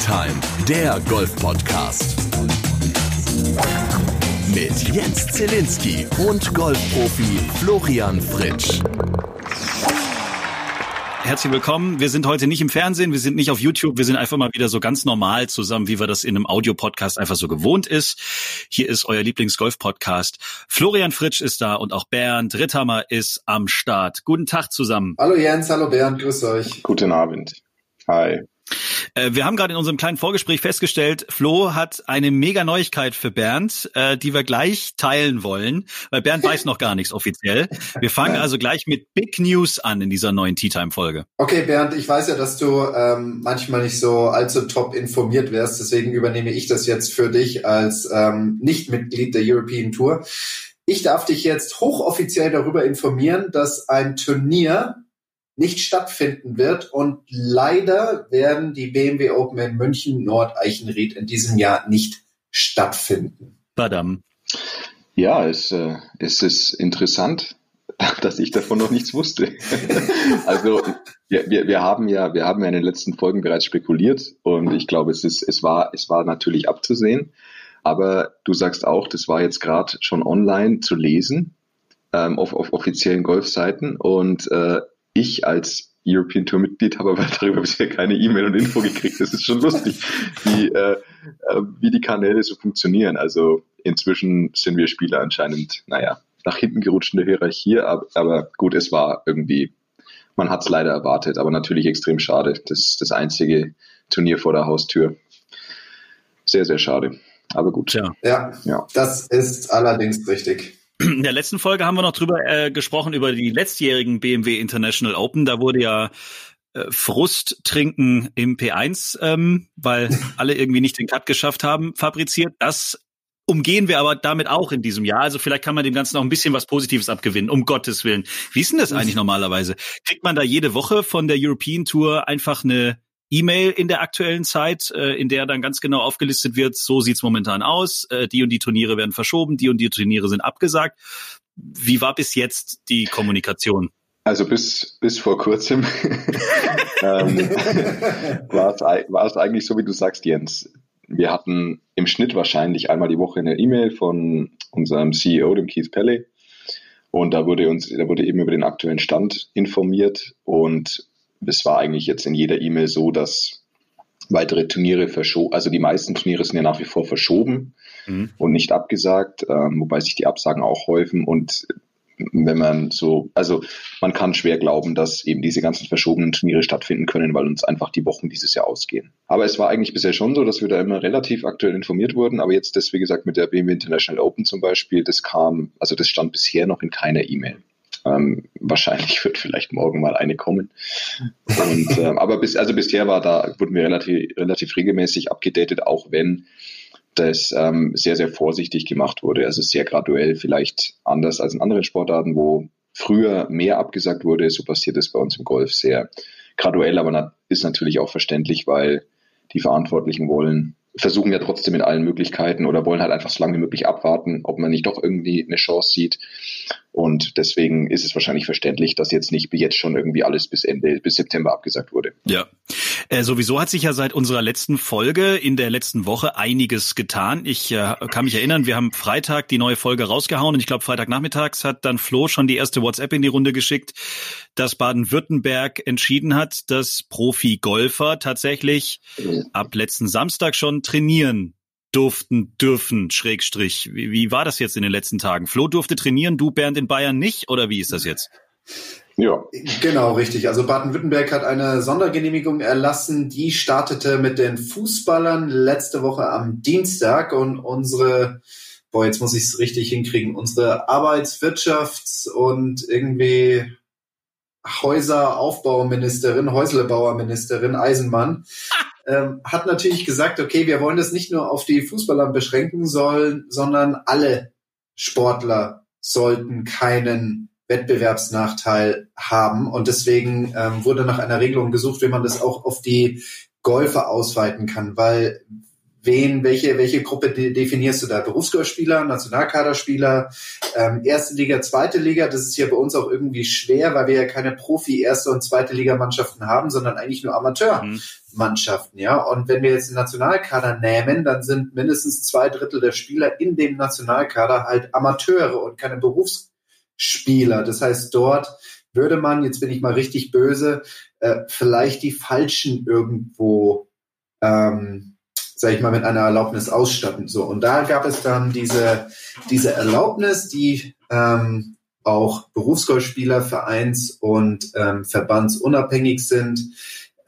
Time, der Golf-Podcast. Mit Jens Zielinski und Golfprofi Florian Fritsch. Herzlich willkommen. Wir sind heute nicht im Fernsehen, wir sind nicht auf YouTube, wir sind einfach mal wieder so ganz normal zusammen, wie wir das in einem Audiopodcast einfach so gewohnt ist. Hier ist euer Lieblings-Golf-Podcast. Florian Fritsch ist da und auch Bernd Ritthammer ist am Start. Guten Tag zusammen. Hallo Jens, hallo Bernd, grüß euch. Guten Abend. Hi. Äh, wir haben gerade in unserem kleinen Vorgespräch festgestellt, Flo hat eine mega Neuigkeit für Bernd, äh, die wir gleich teilen wollen, weil Bernd weiß noch gar nichts offiziell. Wir fangen also gleich mit Big News an in dieser neuen Tea Time Folge. Okay, Bernd, ich weiß ja, dass du ähm, manchmal nicht so allzu top informiert wärst, deswegen übernehme ich das jetzt für dich als ähm, Nicht-Mitglied der European Tour. Ich darf dich jetzt hochoffiziell darüber informieren, dass ein Turnier nicht stattfinden wird. Und leider werden die BMW Open in München Nordeichenried in diesem Jahr nicht stattfinden. Badam. Ja, es, äh, es ist interessant, dass ich davon noch nichts wusste. also wir, wir, wir haben ja, wir haben ja in den letzten Folgen bereits spekuliert und ich glaube, es ist, es war, es war natürlich abzusehen. Aber du sagst auch, das war jetzt gerade schon online zu lesen ähm, auf, auf offiziellen Golfseiten und äh, ich als European Tour Mitglied habe aber darüber bisher keine E-Mail und Info gekriegt. Das ist schon lustig, wie, äh, äh, wie die Kanäle so funktionieren. Also inzwischen sind wir Spieler anscheinend, naja, nach hinten gerutscht in der Hierarchie, aber, aber gut, es war irgendwie, man hat es leider erwartet, aber natürlich extrem schade. Das ist das einzige Turnier vor der Haustür. Sehr, sehr schade. Aber gut. Ja, ja, ja. das ist allerdings richtig. In der letzten Folge haben wir noch drüber äh, gesprochen, über die letztjährigen BMW International Open. Da wurde ja äh, Frust trinken im P1, ähm, weil alle irgendwie nicht den Cut geschafft haben, fabriziert. Das umgehen wir aber damit auch in diesem Jahr. Also vielleicht kann man dem Ganzen auch ein bisschen was Positives abgewinnen, um Gottes Willen. Wie ist denn das eigentlich normalerweise? Kriegt man da jede Woche von der European Tour einfach eine E-Mail in der aktuellen Zeit, äh, in der dann ganz genau aufgelistet wird, so sieht's momentan aus, äh, die und die Turniere werden verschoben, die und die Turniere sind abgesagt. Wie war bis jetzt die Kommunikation? Also bis, bis vor kurzem ähm, war, es, es eigentlich so, wie du sagst, Jens. Wir hatten im Schnitt wahrscheinlich einmal die Woche eine E-Mail von unserem CEO, dem Keith Pelley. Und da wurde uns, da wurde eben über den aktuellen Stand informiert und es war eigentlich jetzt in jeder E-Mail so, dass weitere Turniere verschoben, also die meisten Turniere sind ja nach wie vor verschoben mhm. und nicht abgesagt, ähm, wobei sich die Absagen auch häufen und wenn man so, also man kann schwer glauben, dass eben diese ganzen verschobenen Turniere stattfinden können, weil uns einfach die Wochen dieses Jahr ausgehen. Aber es war eigentlich bisher schon so, dass wir da immer relativ aktuell informiert wurden. Aber jetzt das, wie gesagt, mit der BMW International Open zum Beispiel, das kam, also das stand bisher noch in keiner E-Mail. Ähm, wahrscheinlich wird vielleicht morgen mal eine kommen. Und, ähm, aber bis, also bisher war da, wurden wir relativ, relativ regelmäßig abgedatet, auch wenn das ähm, sehr, sehr vorsichtig gemacht wurde. Also sehr graduell, vielleicht anders als in anderen Sportarten, wo früher mehr abgesagt wurde. So passiert es bei uns im Golf sehr graduell, aber ist natürlich auch verständlich, weil die Verantwortlichen wollen versuchen ja trotzdem mit allen Möglichkeiten oder wollen halt einfach so lange wie möglich abwarten, ob man nicht doch irgendwie eine Chance sieht. Und deswegen ist es wahrscheinlich verständlich, dass jetzt nicht jetzt schon irgendwie alles bis Ende, bis September abgesagt wurde. Ja. Äh, sowieso hat sich ja seit unserer letzten Folge in der letzten Woche einiges getan. Ich äh, kann mich erinnern, wir haben Freitag die neue Folge rausgehauen und ich glaube Freitagnachmittags hat dann Flo schon die erste WhatsApp in die Runde geschickt, dass Baden-Württemberg entschieden hat, dass Profi-Golfer tatsächlich mhm. ab letzten Samstag schon trainieren durften, dürfen, Schrägstrich. Wie, wie war das jetzt in den letzten Tagen? Flo durfte trainieren, du Bernd in Bayern nicht oder wie ist das jetzt? Ja. Genau, richtig. Also Baden-Württemberg hat eine Sondergenehmigung erlassen, die startete mit den Fußballern letzte Woche am Dienstag und unsere, boah, jetzt muss ich es richtig hinkriegen, unsere Arbeitswirtschafts- und irgendwie Häuseraufbauministerin, Häuslebauerministerin Eisenmann ähm, hat natürlich gesagt, okay, wir wollen das nicht nur auf die Fußballer beschränken sollen, sondern alle Sportler sollten keinen Wettbewerbsnachteil haben. Und deswegen ähm, wurde nach einer Regelung gesucht, wie man das auch auf die Golfer ausweiten kann, weil wen, welche, welche Gruppe de definierst du da? Berufsgolfspieler, Nationalkaderspieler, ähm, erste Liga, zweite Liga. Das ist ja bei uns auch irgendwie schwer, weil wir ja keine Profi erste und zweite Liga Mannschaften haben, sondern eigentlich nur Amateurmannschaften, mhm. ja. Und wenn wir jetzt den Nationalkader nehmen, dann sind mindestens zwei Drittel der Spieler in dem Nationalkader halt Amateure und keine Berufsspieler. Das heißt, dort würde man, jetzt bin ich mal richtig böse, äh, vielleicht die Falschen irgendwo ähm, sage ich mal, mit einer Erlaubnis ausstatten. So und da gab es dann diese diese Erlaubnis, die ähm, auch Berufsgolfspieler, Vereins- und ähm, Verbandsunabhängig sind,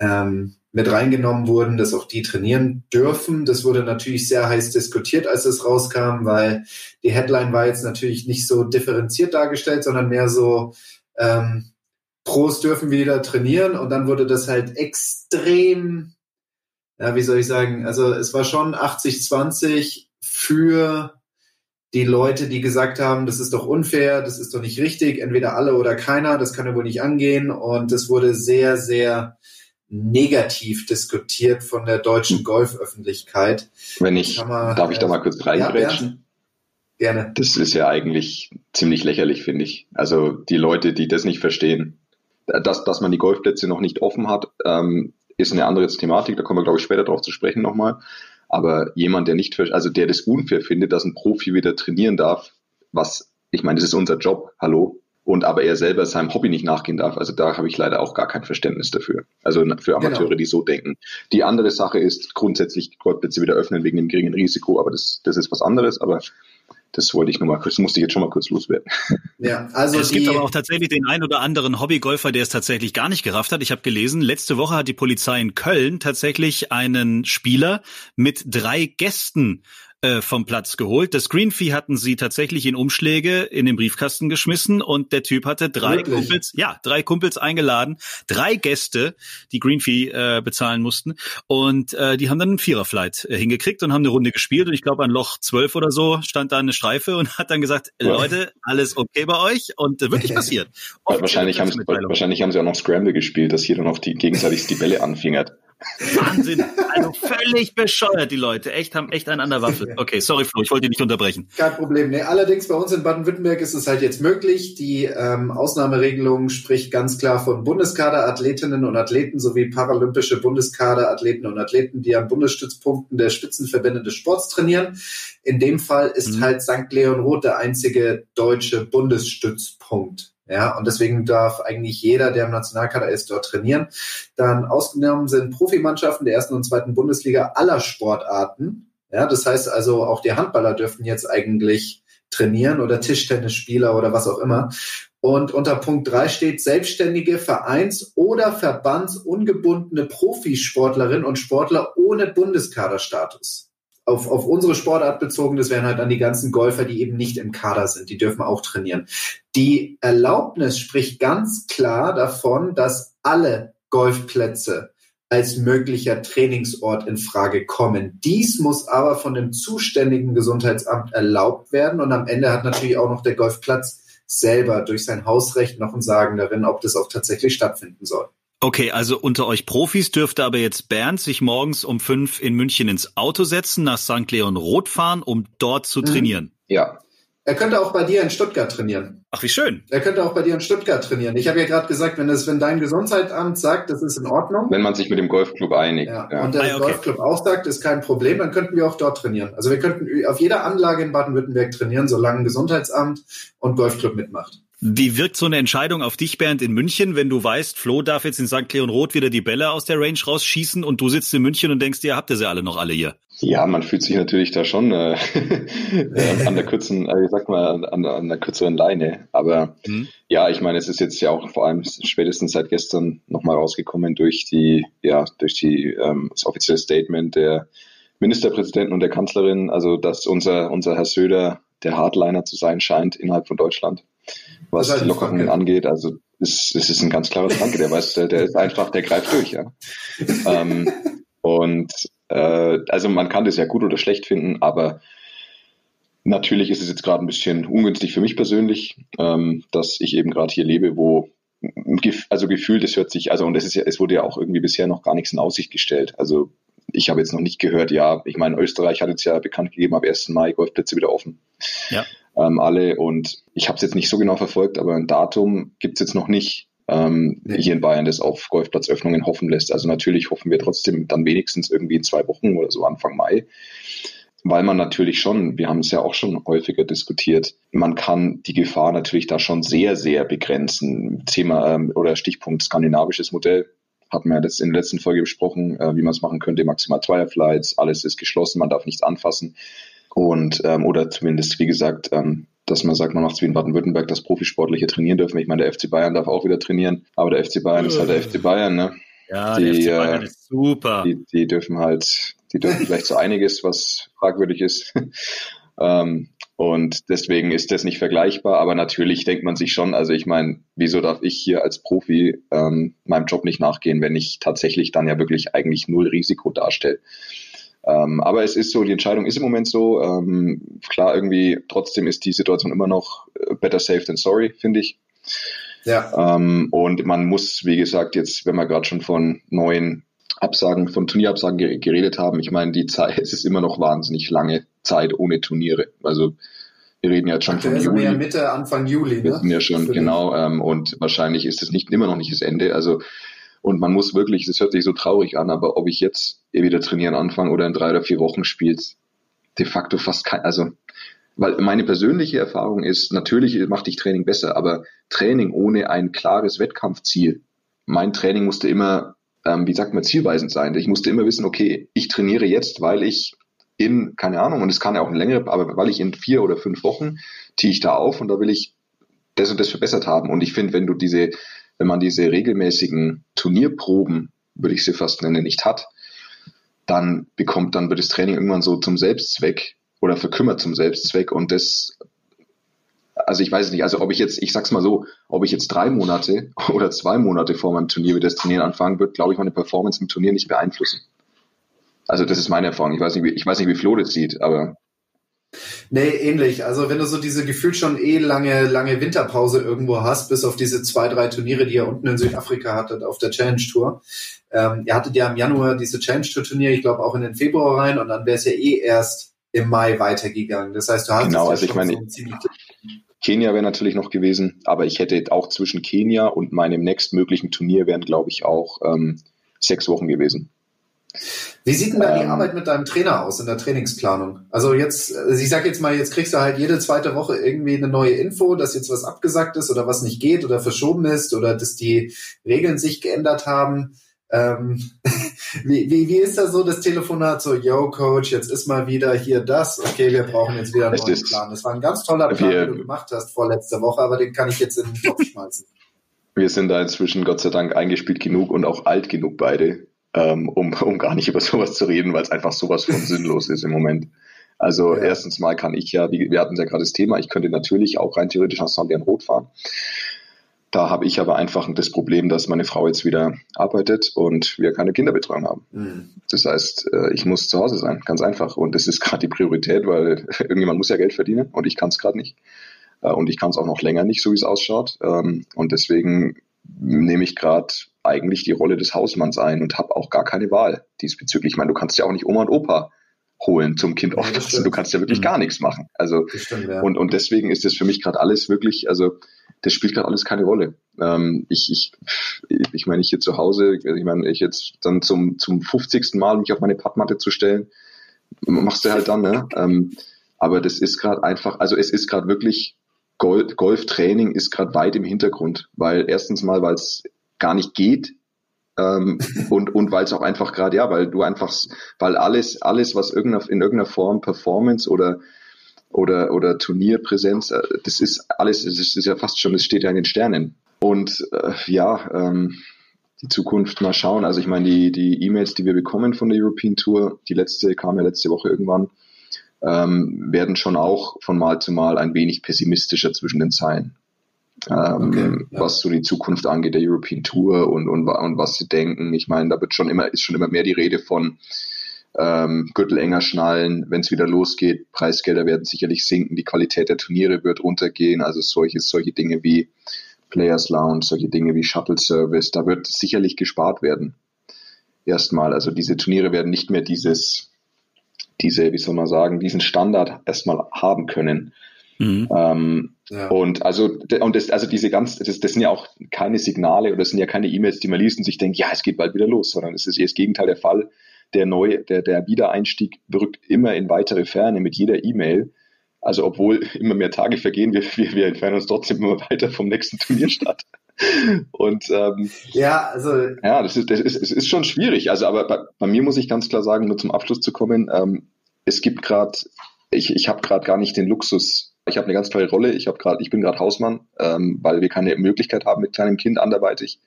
ähm, mit reingenommen wurden, dass auch die trainieren dürfen. Das wurde natürlich sehr heiß diskutiert, als es rauskam, weil die Headline war jetzt natürlich nicht so differenziert dargestellt, sondern mehr so ähm, Pros dürfen wieder trainieren und dann wurde das halt extrem ja, wie soll ich sagen, also es war schon 80-20 für die Leute, die gesagt haben, das ist doch unfair, das ist doch nicht richtig, entweder alle oder keiner, das kann ja wohl nicht angehen. Und es wurde sehr, sehr negativ diskutiert von der deutschen hm. Golföffentlichkeit. Wenn ich, man, darf ich da mal kurz reingrätschen? Ja, gerne. Das ist ja eigentlich ziemlich lächerlich, finde ich. Also die Leute, die das nicht verstehen, dass, dass man die Golfplätze noch nicht offen hat, ähm, ist eine andere Thematik, da kommen wir, glaube ich, später darauf zu sprechen nochmal. Aber jemand, der nicht, also der das unfair findet, dass ein Profi wieder trainieren darf, was, ich meine, das ist unser Job, hallo, und aber er selber seinem Hobby nicht nachgehen darf. Also da habe ich leider auch gar kein Verständnis dafür. Also für Amateure, genau. die so denken. Die andere Sache ist grundsätzlich Golfplätze wieder öffnen wegen dem geringen Risiko, aber das, das ist was anderes. Aber das wollte ich nur mal kurz, musste ich jetzt schon mal kurz loswerden. Ja, also es gibt aber auch tatsächlich den einen oder anderen Hobbygolfer, der es tatsächlich gar nicht gerafft hat. Ich habe gelesen, letzte Woche hat die Polizei in Köln tatsächlich einen Spieler mit drei Gästen äh, vom Platz geholt. Das Green Fee hatten sie tatsächlich in Umschläge in den Briefkasten geschmissen und der Typ hatte drei Wirklich? Kumpels, ja, drei Kumpels eingeladen, drei Gäste, die Green Fee äh, bezahlen mussten und äh, die haben dann einen Viererflight äh, hingekriegt und haben eine Runde gespielt und ich glaube an Loch zwölf oder so stand da eine Streife und hat dann gesagt. Leute, alles okay bei euch und äh, wirklich passiert. wahrscheinlich haben, sie, wahrscheinlich haben sie auch noch Scramble gespielt, dass hier dann auf die gegenseitig die Bälle anfingert. Wahnsinn. Also völlig bescheuert, die Leute. Echt, haben echt einen an der Waffel. Okay, sorry, Flo, ich wollte dich nicht unterbrechen. Kein Problem. Nee, allerdings bei uns in Baden-Württemberg ist es halt jetzt möglich. Die ähm, Ausnahmeregelung spricht ganz klar von Bundeskaderathletinnen und Athleten sowie paralympische Bundeskaderathleten und Athleten, die an Bundesstützpunkten der Spitzenverbände des Sports trainieren. In dem Fall ist mhm. halt St. Leon Roth der einzige deutsche Bundesstützpunkt. Ja, und deswegen darf eigentlich jeder, der im Nationalkader ist, dort trainieren. Dann ausgenommen sind Profimannschaften der ersten und zweiten Bundesliga aller Sportarten. Ja, das heißt also, auch die Handballer dürften jetzt eigentlich trainieren oder Tischtennisspieler oder was auch immer. Und unter Punkt drei steht selbstständige Vereins- oder Verbandsungebundene Profisportlerinnen und Sportler ohne Bundeskaderstatus auf, auf unsere Sportart bezogen, das wären halt dann die ganzen Golfer, die eben nicht im Kader sind, die dürfen auch trainieren. Die Erlaubnis spricht ganz klar davon, dass alle Golfplätze als möglicher Trainingsort in Frage kommen. Dies muss aber von dem zuständigen Gesundheitsamt erlaubt werden und am Ende hat natürlich auch noch der Golfplatz selber durch sein Hausrecht noch ein Sagen darin, ob das auch tatsächlich stattfinden soll. Okay, also unter euch Profis dürfte aber jetzt Bernd sich morgens um fünf in München ins Auto setzen, nach St. Leon Roth fahren, um dort zu mhm. trainieren. Ja. Er könnte auch bei dir in Stuttgart trainieren. Ach, wie schön. Er könnte auch bei dir in Stuttgart trainieren. Ich habe ja gerade gesagt, wenn es, wenn dein Gesundheitsamt sagt, das ist in Ordnung. Wenn man sich mit dem Golfclub einigt. Ja. ja. Und der ah, okay. Golfclub auch sagt, ist kein Problem, dann könnten wir auch dort trainieren. Also wir könnten auf jeder Anlage in Baden-Württemberg trainieren, solange Gesundheitsamt und Golfclub mitmacht. Wie wirkt so eine Entscheidung auf dich, Bernd, in München, wenn du weißt, Flo darf jetzt in St. Leon Roth wieder die Bälle aus der Range rausschießen und du sitzt in München und denkst, ihr habt ihr sie alle noch alle hier? Ja, man fühlt sich natürlich da schon äh, an der kurzen, äh, sag mal, an, an der kürzeren Leine. Aber mhm. ja, ich meine, es ist jetzt ja auch vor allem spätestens seit gestern nochmal rausgekommen durch die, ja, durch die ähm, das offizielle Statement der Ministerpräsidenten und der Kanzlerin, also dass unser, unser Herr Söder der Hardliner zu sein scheint innerhalb von Deutschland was die Lockerungen angeht. Also es, es ist ein ganz klarer Franke, der weiß, der, der ist einfach, der greift durch, ja. ähm, und äh, also man kann das ja gut oder schlecht finden, aber natürlich ist es jetzt gerade ein bisschen ungünstig für mich persönlich, ähm, dass ich eben gerade hier lebe, wo also gefühlt, es hört sich, also und es ist ja, es wurde ja auch irgendwie bisher noch gar nichts in Aussicht gestellt. Also ich habe jetzt noch nicht gehört, ja, ich meine, Österreich hat jetzt ja bekannt gegeben, ab 1. Mai Golfplätze wieder offen. Ja. Ähm, alle und ich habe es jetzt nicht so genau verfolgt, aber ein Datum gibt es jetzt noch nicht ähm, hier in Bayern, das auf Golfplatzöffnungen hoffen lässt. Also natürlich hoffen wir trotzdem dann wenigstens irgendwie in zwei Wochen oder so Anfang Mai weil man natürlich schon, wir haben es ja auch schon häufiger diskutiert, man kann die Gefahr natürlich da schon sehr, sehr begrenzen. Thema ähm, oder Stichpunkt skandinavisches Modell hatten wir ja das in der letzten Folge besprochen, äh, wie man es machen könnte, maximal Zweierflights, alles ist geschlossen, man darf nichts anfassen. Und ähm, oder zumindest, wie gesagt, ähm, dass man sagt, man macht es wie in Baden-Württemberg, dass Profisportliche trainieren dürfen. Ich meine, der FC Bayern darf auch wieder trainieren, aber der FC Bayern ist halt der FC Bayern, ne? Ja, die, der FC Bayern äh, ist super. Die, die dürfen halt, die dürfen vielleicht so einiges, was fragwürdig ist. ähm, und deswegen ist das nicht vergleichbar, aber natürlich denkt man sich schon, also ich meine, wieso darf ich hier als Profi ähm, meinem Job nicht nachgehen, wenn ich tatsächlich dann ja wirklich eigentlich null Risiko darstelle. Ähm, aber es ist so, die Entscheidung ist im Moment so. Ähm, klar, irgendwie trotzdem ist die Situation immer noch äh, better safe than sorry, finde ich. Ja. Ähm, und man muss, wie gesagt, jetzt, wenn wir gerade schon von neuen Absagen, von Turnierabsagen geredet haben, ich meine, die Zeit, es ist immer noch wahnsinnig lange Zeit ohne Turniere. Also wir reden jetzt schon Aktuell von Juli. Ja Mitte, Anfang Juli. Ne? Wir sind ja schon, genau. Ähm, und wahrscheinlich ist es nicht immer noch nicht das Ende. Also und man muss wirklich, das hört sich so traurig an, aber ob ich jetzt wieder trainieren anfange oder in drei oder vier Wochen spielt, de facto fast kein, also weil meine persönliche Erfahrung ist, natürlich macht dich Training besser, aber Training ohne ein klares Wettkampfziel, mein Training musste immer, ähm, wie sagt man, zielweisend sein. Ich musste immer wissen, okay, ich trainiere jetzt, weil ich in, keine Ahnung, und es kann ja auch eine längere, aber weil ich in vier oder fünf Wochen ziehe ich da auf und da will ich das und das verbessert haben. Und ich finde, wenn du diese, wenn man diese regelmäßigen Turnierproben, würde ich sie fast nennen, nicht hat, dann bekommt, dann wird das Training irgendwann so zum Selbstzweck oder verkümmert zum Selbstzweck und das, also ich weiß nicht, also ob ich jetzt, ich sag's mal so, ob ich jetzt drei Monate oder zwei Monate vor meinem Turnier wieder das Trainieren anfangen wird, glaube ich, meine Performance im Turnier nicht beeinflussen. Also das ist meine Erfahrung. Ich weiß nicht, wie, ich weiß nicht, wie Flo das sieht, aber Nee, ähnlich. Also wenn du so diese gefühlt schon eh lange, lange Winterpause irgendwo hast, bis auf diese zwei, drei Turniere, die ihr unten in Südafrika hattet auf der Challenge Tour. Ähm, ihr hattet ja im Januar diese Challenge Tour Turnier, ich glaube auch in den Februar rein und dann wäre es ja eh erst im Mai weitergegangen. Das heißt, du hast genau, also ich meine, so Kenia wäre natürlich noch gewesen, aber ich hätte auch zwischen Kenia und meinem nächstmöglichen Turnier wären, glaube ich, auch ähm, sechs Wochen gewesen. Wie sieht denn da die ähm, Arbeit mit deinem Trainer aus in der Trainingsplanung? Also jetzt, also ich sag jetzt mal, jetzt kriegst du halt jede zweite Woche irgendwie eine neue Info, dass jetzt was abgesagt ist oder was nicht geht oder verschoben ist oder dass die Regeln sich geändert haben. Ähm, wie, wie, wie ist da so das Telefonat so, yo Coach, jetzt ist mal wieder hier das, okay, wir brauchen jetzt wieder einen neuen ist, Plan. Das war ein ganz toller Plan, wir, den du gemacht hast vorletzte Woche, aber den kann ich jetzt in den Kopf schmeißen. Wir sind da inzwischen Gott sei Dank eingespielt genug und auch alt genug beide, ähm, um, um gar nicht über sowas zu reden, weil es einfach sowas von sinnlos ist im Moment. Also ja. erstens mal kann ich ja, wir hatten ja gerade das Thema, ich könnte natürlich auch rein theoretisch nach Sandern Rot fahren. Da habe ich aber einfach das Problem, dass meine Frau jetzt wieder arbeitet und wir keine Kinderbetreuung haben. Mhm. Das heißt, äh, ich muss zu Hause sein, ganz einfach. Und das ist gerade die Priorität, weil irgendjemand muss ja Geld verdienen und ich kann es gerade nicht. Äh, und ich kann es auch noch länger nicht, so wie es ausschaut. Ähm, und deswegen nehme ich gerade eigentlich die Rolle des Hausmanns ein und habe auch gar keine Wahl diesbezüglich. Ich meine, du kannst ja auch nicht Oma und Opa holen zum Kind aufpassen. du kannst ja wirklich mhm. gar nichts machen. Also stimmt, ja. und, und deswegen ist das für mich gerade alles wirklich, also das spielt gerade alles keine Rolle. Ähm, ich, ich, ich meine, ich hier zu Hause, ich meine, ich jetzt dann zum, zum 50. Mal mich auf meine Pappmatte zu stellen, machst du halt dann, ne? Ähm, aber das ist gerade einfach, also es ist gerade wirklich, Golf, Golftraining ist gerade weit im Hintergrund, weil erstens mal, weil es gar nicht geht, ähm, und und weil es auch einfach gerade, ja, weil du einfach, weil alles, alles, was irgendeiner, in irgendeiner Form Performance oder oder, oder Turnierpräsenz, äh, das ist alles, das ist ja fast schon, das steht ja in den Sternen. Und äh, ja, ähm, die Zukunft mal schauen. Also ich meine, die, die E-Mails, die wir bekommen von der European Tour, die letzte kam ja letzte Woche irgendwann, ähm, werden schon auch von Mal zu Mal ein wenig pessimistischer zwischen den Zeilen. Ähm, okay, ja. was so die Zukunft angeht, der European Tour und, und, und was sie denken. Ich meine, da wird schon immer, ist schon immer mehr die Rede von ähm, Gürtel enger schnallen, wenn es wieder losgeht. Preisgelder werden sicherlich sinken, die Qualität der Turniere wird runtergehen. Also solche, solche Dinge wie Players Lounge, solche Dinge wie Shuttle Service, da wird sicherlich gespart werden. erstmal. Also diese Turniere werden nicht mehr dieses, diese, wie soll man sagen, diesen Standard erstmal haben können. Mhm. Ähm, ja. Und also, und das, also diese ganz, das, das sind ja auch keine Signale oder das sind ja keine E-Mails, die man liest und sich denkt, ja, es geht bald wieder los, sondern es ist eher das Gegenteil der Fall. Der neue, der, der Wiedereinstieg rückt immer in weitere Ferne mit jeder E-Mail. Also obwohl immer mehr Tage vergehen, wir, wir, wir entfernen uns trotzdem immer weiter vom nächsten Turnierstart. Und ähm, ja, also ja, das ist, das ist, es ist schon schwierig. Also, aber bei, bei mir muss ich ganz klar sagen, nur zum Abschluss zu kommen, ähm, es gibt gerade, ich, ich habe gerade gar nicht den Luxus. Ich habe eine ganz tolle Rolle. Ich habe gerade, ich bin gerade Hausmann, ähm, weil wir keine Möglichkeit haben mit kleinem Kind anderweitig.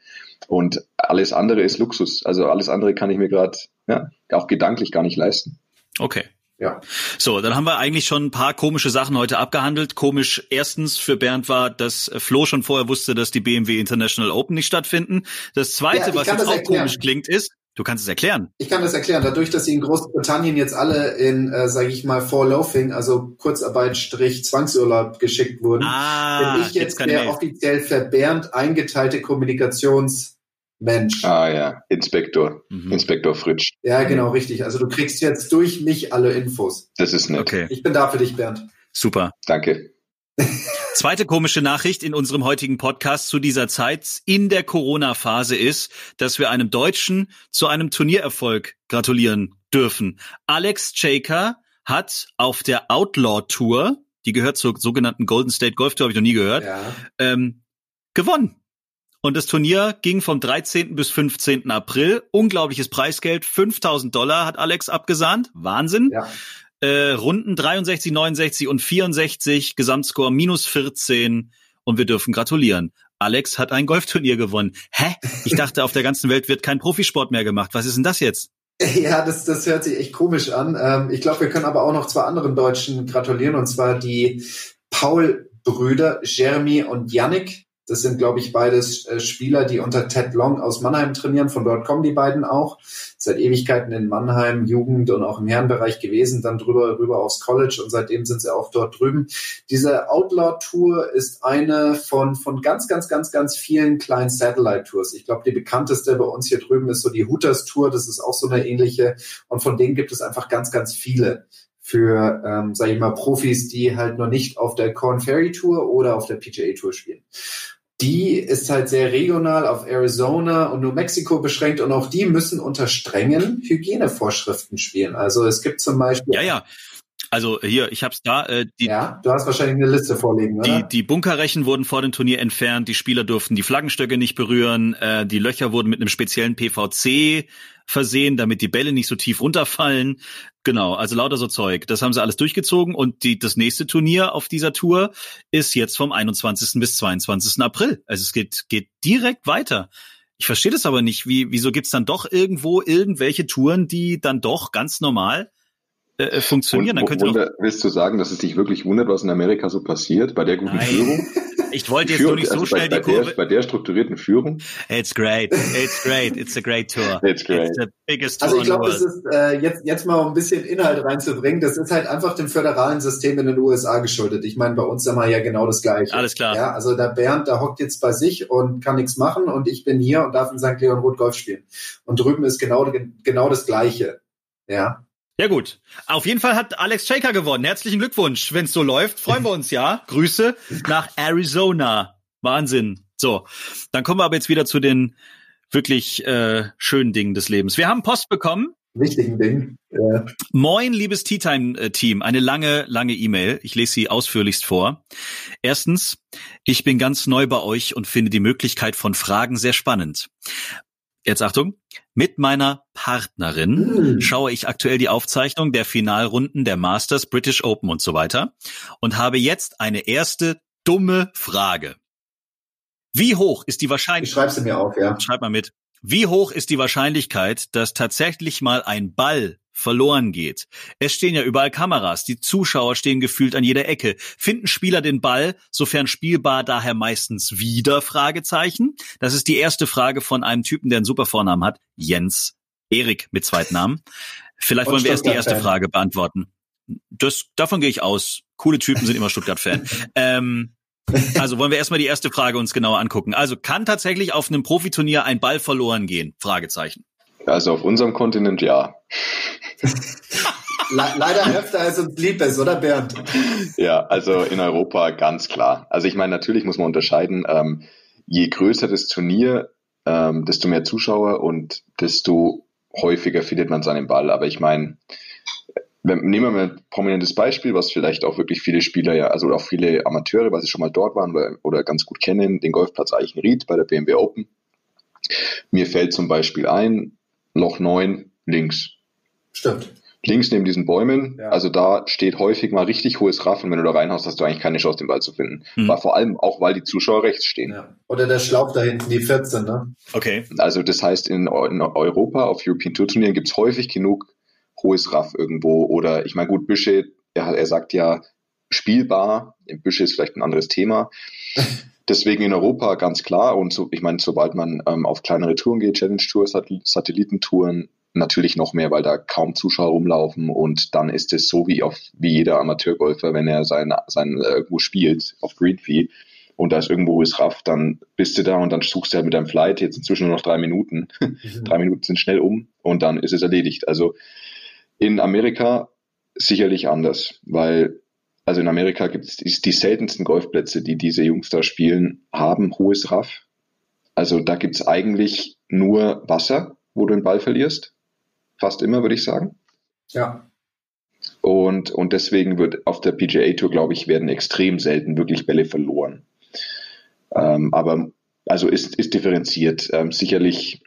Und alles andere ist Luxus. Also alles andere kann ich mir gerade ja, auch gedanklich gar nicht leisten. Okay. Ja. So, dann haben wir eigentlich schon ein paar komische Sachen heute abgehandelt. Komisch erstens für Bernd war, dass Flo schon vorher wusste, dass die BMW International Open nicht stattfinden. Das zweite, ja, was jetzt auch erklären. komisch klingt, ist, du kannst es erklären. Ich kann das erklären. Dadurch, dass sie in Großbritannien jetzt alle in, äh, sage ich mal, Vorlaufing, also Kurzarbeit Strich Zwangsurlaub geschickt wurden, ah, bin ich jetzt der Mail. offiziell für Bernd eingeteilte Kommunikations Mensch. Ah ja, Inspektor, mhm. Inspektor Fritsch. Ja, genau, richtig. Also du kriegst jetzt durch mich alle Infos. Das ist nett. Okay. Ich bin da für dich, Bernd. Super. Danke. Zweite komische Nachricht in unserem heutigen Podcast zu dieser Zeit in der Corona-Phase ist, dass wir einem Deutschen zu einem Turniererfolg gratulieren dürfen. Alex Chaker hat auf der Outlaw Tour, die gehört zur sogenannten Golden State Golf Tour, habe ich noch nie gehört, ja. ähm, gewonnen. Und das Turnier ging vom 13. bis 15. April. Unglaubliches Preisgeld. 5000 Dollar hat Alex abgesahnt. Wahnsinn. Ja. Äh, Runden 63, 69 und 64. Gesamtscore minus 14. Und wir dürfen gratulieren. Alex hat ein Golfturnier gewonnen. Hä? Ich dachte, auf der ganzen Welt wird kein Profisport mehr gemacht. Was ist denn das jetzt? Ja, das, das hört sich echt komisch an. Ähm, ich glaube, wir können aber auch noch zwei anderen Deutschen gratulieren, und zwar die Paul-Brüder, Jeremy und Yannick. Das sind, glaube ich, beides äh, Spieler, die unter Ted Long aus Mannheim trainieren. Von dort kommen die beiden auch. Seit Ewigkeiten in Mannheim, Jugend und auch im Herrenbereich gewesen, dann drüber rüber aufs College und seitdem sind sie auch dort drüben. Diese Outlaw Tour ist eine von, von ganz, ganz, ganz, ganz vielen kleinen Satellite Tours. Ich glaube, die bekannteste bei uns hier drüben ist so die Hooters Tour. Das ist auch so eine ähnliche. Und von denen gibt es einfach ganz, ganz viele für, ähm, sage ich mal, Profis, die halt noch nicht auf der Corn Ferry Tour oder auf der PGA Tour spielen die ist halt sehr regional auf Arizona und New Mexico beschränkt und auch die müssen unter strengen Hygienevorschriften spielen. Also es gibt zum Beispiel. Ja, ja. Also hier, ich hab's da. Äh, die, ja, du hast wahrscheinlich eine Liste vorliegen, oder? Die, die Bunkerrechen wurden vor dem Turnier entfernt, die Spieler durften die Flaggenstöcke nicht berühren, äh, die Löcher wurden mit einem speziellen PVC versehen, damit die Bälle nicht so tief runterfallen. Genau, also lauter so Zeug. Das haben sie alles durchgezogen und die, das nächste Turnier auf dieser Tour ist jetzt vom 21. bis 22. April. Also es geht, geht direkt weiter. Ich verstehe das aber nicht. Wie, wieso gibt's dann doch irgendwo irgendwelche Touren, die dann doch ganz normal äh, äh funktionieren? Und, dann könnte Wunder, willst du sagen, dass es dich wirklich wundert, was in Amerika so passiert bei der guten Nein. Führung? Ich wollte jetzt nur nicht so also schnell bei, die Kurve. Der, bei der strukturierten Führung. It's great. It's great. It's a great tour. It's great. It's the biggest tour also ich glaube, es ist äh, jetzt jetzt mal um ein bisschen Inhalt reinzubringen. Das ist halt einfach dem föderalen System in den USA geschuldet. Ich meine, bei uns haben wir ja genau das Gleiche. Alles klar. Ja, also der Bernd, der hockt jetzt bei sich und kann nichts machen und ich bin hier und darf in St. Leon Roth Golf spielen. Und drüben ist genau genau das Gleiche. Ja. Ja gut. Auf jeden Fall hat Alex Shaker gewonnen. Herzlichen Glückwunsch. Wenn es so läuft, freuen wir uns ja. Grüße nach Arizona. Wahnsinn. So, dann kommen wir aber jetzt wieder zu den wirklich äh, schönen Dingen des Lebens. Wir haben Post bekommen. Wichtigen Dingen. Ja. Moin, liebes Tea Time Team. Eine lange, lange E-Mail. Ich lese sie ausführlichst vor. Erstens, ich bin ganz neu bei euch und finde die Möglichkeit von Fragen sehr spannend. Jetzt Achtung. Mit meiner Partnerin mm. schaue ich aktuell die Aufzeichnung der Finalrunden der Masters, British Open und so weiter und habe jetzt eine erste dumme Frage. Wie hoch ist die Wahrscheinlichkeit? Ich schreib sie mir auf, ja. Schreib mal mit. Wie hoch ist die Wahrscheinlichkeit, dass tatsächlich mal ein Ball verloren geht. Es stehen ja überall Kameras, die Zuschauer stehen gefühlt an jeder Ecke. Finden Spieler den Ball, sofern spielbar, daher meistens wieder Fragezeichen? Das ist die erste Frage von einem Typen, der einen super Vornamen hat, Jens Erik mit Zweitnamen. Vielleicht wollen wir erst die erste Frage beantworten. Das, davon gehe ich aus. Coole Typen sind immer Stuttgart-Fan. ähm, also wollen wir erstmal die erste Frage uns genauer angucken. Also kann tatsächlich auf einem Profiturnier ein Ball verloren gehen? Fragezeichen. Also auf unserem Kontinent ja. Le leider öfter als uns lieb ist, oder Bernd? Ja, also in Europa ganz klar. Also ich meine, natürlich muss man unterscheiden, ähm, je größer das Turnier, ähm, desto mehr Zuschauer und desto häufiger findet man seinen Ball. Aber ich meine, nehmen wir mal ein prominentes Beispiel, was vielleicht auch wirklich viele Spieler ja, also auch viele Amateure, weil sie schon mal dort waren oder, oder ganz gut kennen, den Golfplatz Eichenried bei der BMW Open. Mir fällt zum Beispiel ein, Loch 9 links. Stimmt. Links neben diesen Bäumen, ja. also da steht häufig mal richtig hohes Raff und wenn du da reinhaust, hast du eigentlich keine Chance, den Ball zu finden. Hm. War vor allem auch, weil die Zuschauer rechts stehen. Ja. Oder der Schlauch da hinten, die 14, ne? Okay. Also das heißt, in, in Europa auf European Tour Turnieren gibt es häufig genug hohes Raff irgendwo oder ich meine, gut, Büsche, er, er sagt ja spielbar, im Büsche ist vielleicht ein anderes Thema. Deswegen in Europa ganz klar und so, ich meine, sobald man ähm, auf kleinere Touren geht, Challenge Tours, Satellitentouren, natürlich noch mehr, weil da kaum Zuschauer rumlaufen und dann ist es so wie auf wie jeder Amateurgolfer, wenn er sein, sein äh, irgendwo spielt auf Greenfee und da ist irgendwo ist Raff, dann bist du da und dann suchst du halt mit deinem Flight jetzt inzwischen nur noch drei Minuten. Mhm. drei Minuten sind schnell um und dann ist es erledigt. Also in Amerika sicherlich anders, weil also in Amerika gibt es die, seltensten Golfplätze, die diese Jungs da spielen, haben hohes Raff. Also da gibt es eigentlich nur Wasser, wo du den Ball verlierst. Fast immer, würde ich sagen. Ja. Und, und deswegen wird auf der PGA Tour, glaube ich, werden extrem selten wirklich Bälle verloren. Ähm, aber also ist, ist differenziert. Ähm, sicherlich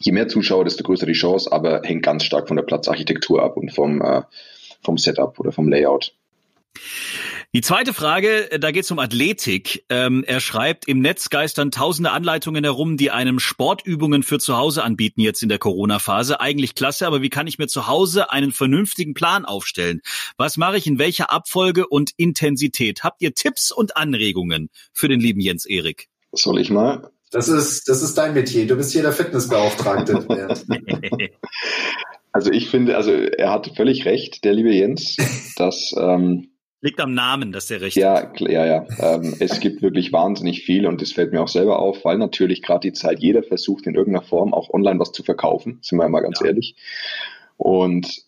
je mehr Zuschauer, desto größer die Chance, aber hängt ganz stark von der Platzarchitektur ab und vom, äh, vom Setup oder vom Layout. Die zweite Frage, da geht es um Athletik. Ähm, er schreibt, im Netz geistern tausende Anleitungen herum, die einem Sportübungen für zu Hause anbieten jetzt in der Corona-Phase. Eigentlich klasse, aber wie kann ich mir zu Hause einen vernünftigen Plan aufstellen? Was mache ich in welcher Abfolge und Intensität? Habt ihr Tipps und Anregungen für den lieben Jens Erik? Soll ich mal? Das ist, das ist dein Metier. Du bist hier der Fitnessbeauftragte. also ich finde, also er hat völlig recht, der liebe Jens, dass ähm, Liegt am Namen, dass der recht ja, hat. Ja, ja. Ähm, es gibt wirklich wahnsinnig viel und das fällt mir auch selber auf, weil natürlich gerade die Zeit jeder versucht, in irgendeiner Form auch online was zu verkaufen, sind wir mal ganz ja. ehrlich. Und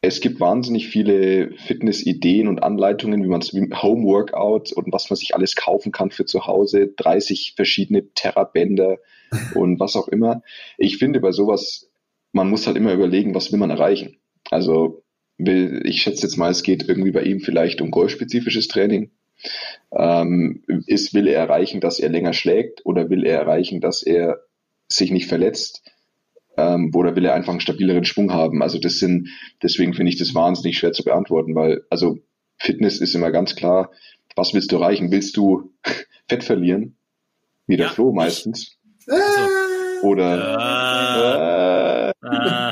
es gibt wahnsinnig viele Fitnessideen und Anleitungen, wie man es wie Homeworkout und was man sich alles kaufen kann für zu Hause, 30 verschiedene Terrabänder und was auch immer. Ich finde bei sowas, man muss halt immer überlegen, was will man erreichen. Also ich schätze jetzt mal, es geht irgendwie bei ihm vielleicht um golfspezifisches Training. Ähm, ist, will er erreichen, dass er länger schlägt oder will er erreichen, dass er sich nicht verletzt? ähm, oder will er einfach einen stabileren Schwung haben? Also das sind, deswegen finde ich das wahnsinnig schwer zu beantworten, weil also Fitness ist immer ganz klar, was willst du erreichen? Willst du Fett verlieren? Wie der ja, Flo meistens. Also, oder äh, äh,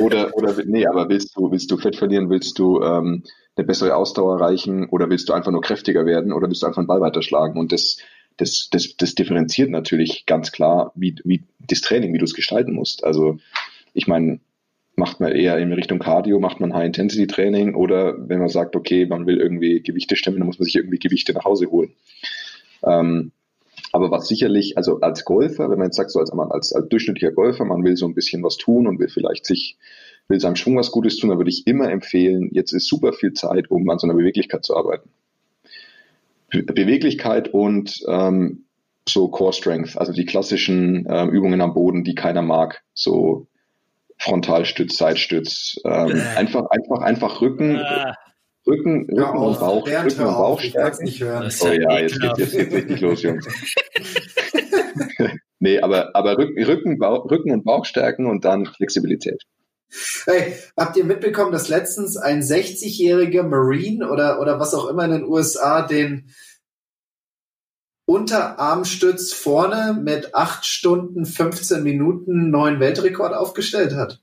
oder oder nee, aber willst du willst du Fett verlieren? Willst du ähm, eine bessere Ausdauer erreichen? Oder willst du einfach nur kräftiger werden? Oder willst du einfach einen Ball weiterschlagen? Und das das, das, das differenziert natürlich ganz klar, wie, wie das Training, wie du es gestalten musst. Also ich meine, macht man eher in Richtung Cardio, macht man High-Intensity-Training oder wenn man sagt, okay, man will irgendwie Gewichte stemmen, dann muss man sich irgendwie Gewichte nach Hause holen. Ähm, aber was sicherlich, also als Golfer, wenn man jetzt sagt, so als, als, als durchschnittlicher Golfer, man will so ein bisschen was tun und will vielleicht sich, will seinem Schwung was Gutes tun, dann würde ich immer empfehlen, jetzt ist super viel Zeit, um an so einer Beweglichkeit zu arbeiten. Beweglichkeit und ähm, so Core Strength, also die klassischen äh, Übungen am Boden, die keiner mag, so Frontalstütz, Seitstütz, ähm, äh. einfach, einfach, einfach Rücken, äh. Rücken, Rücken ja, und Bauch, Rücken und Bauch stärken. Nicht hören. Oh ja, jetzt geht jetzt geht's richtig los, Jungs. nee, aber, aber Rücken, Rücken, Bauch, Rücken und Bauch stärken und dann Flexibilität. Hey, habt ihr mitbekommen, dass letztens ein 60-jähriger Marine oder, oder was auch immer in den USA den Unterarmstütz vorne mit 8 Stunden 15 Minuten neuen Weltrekord aufgestellt hat?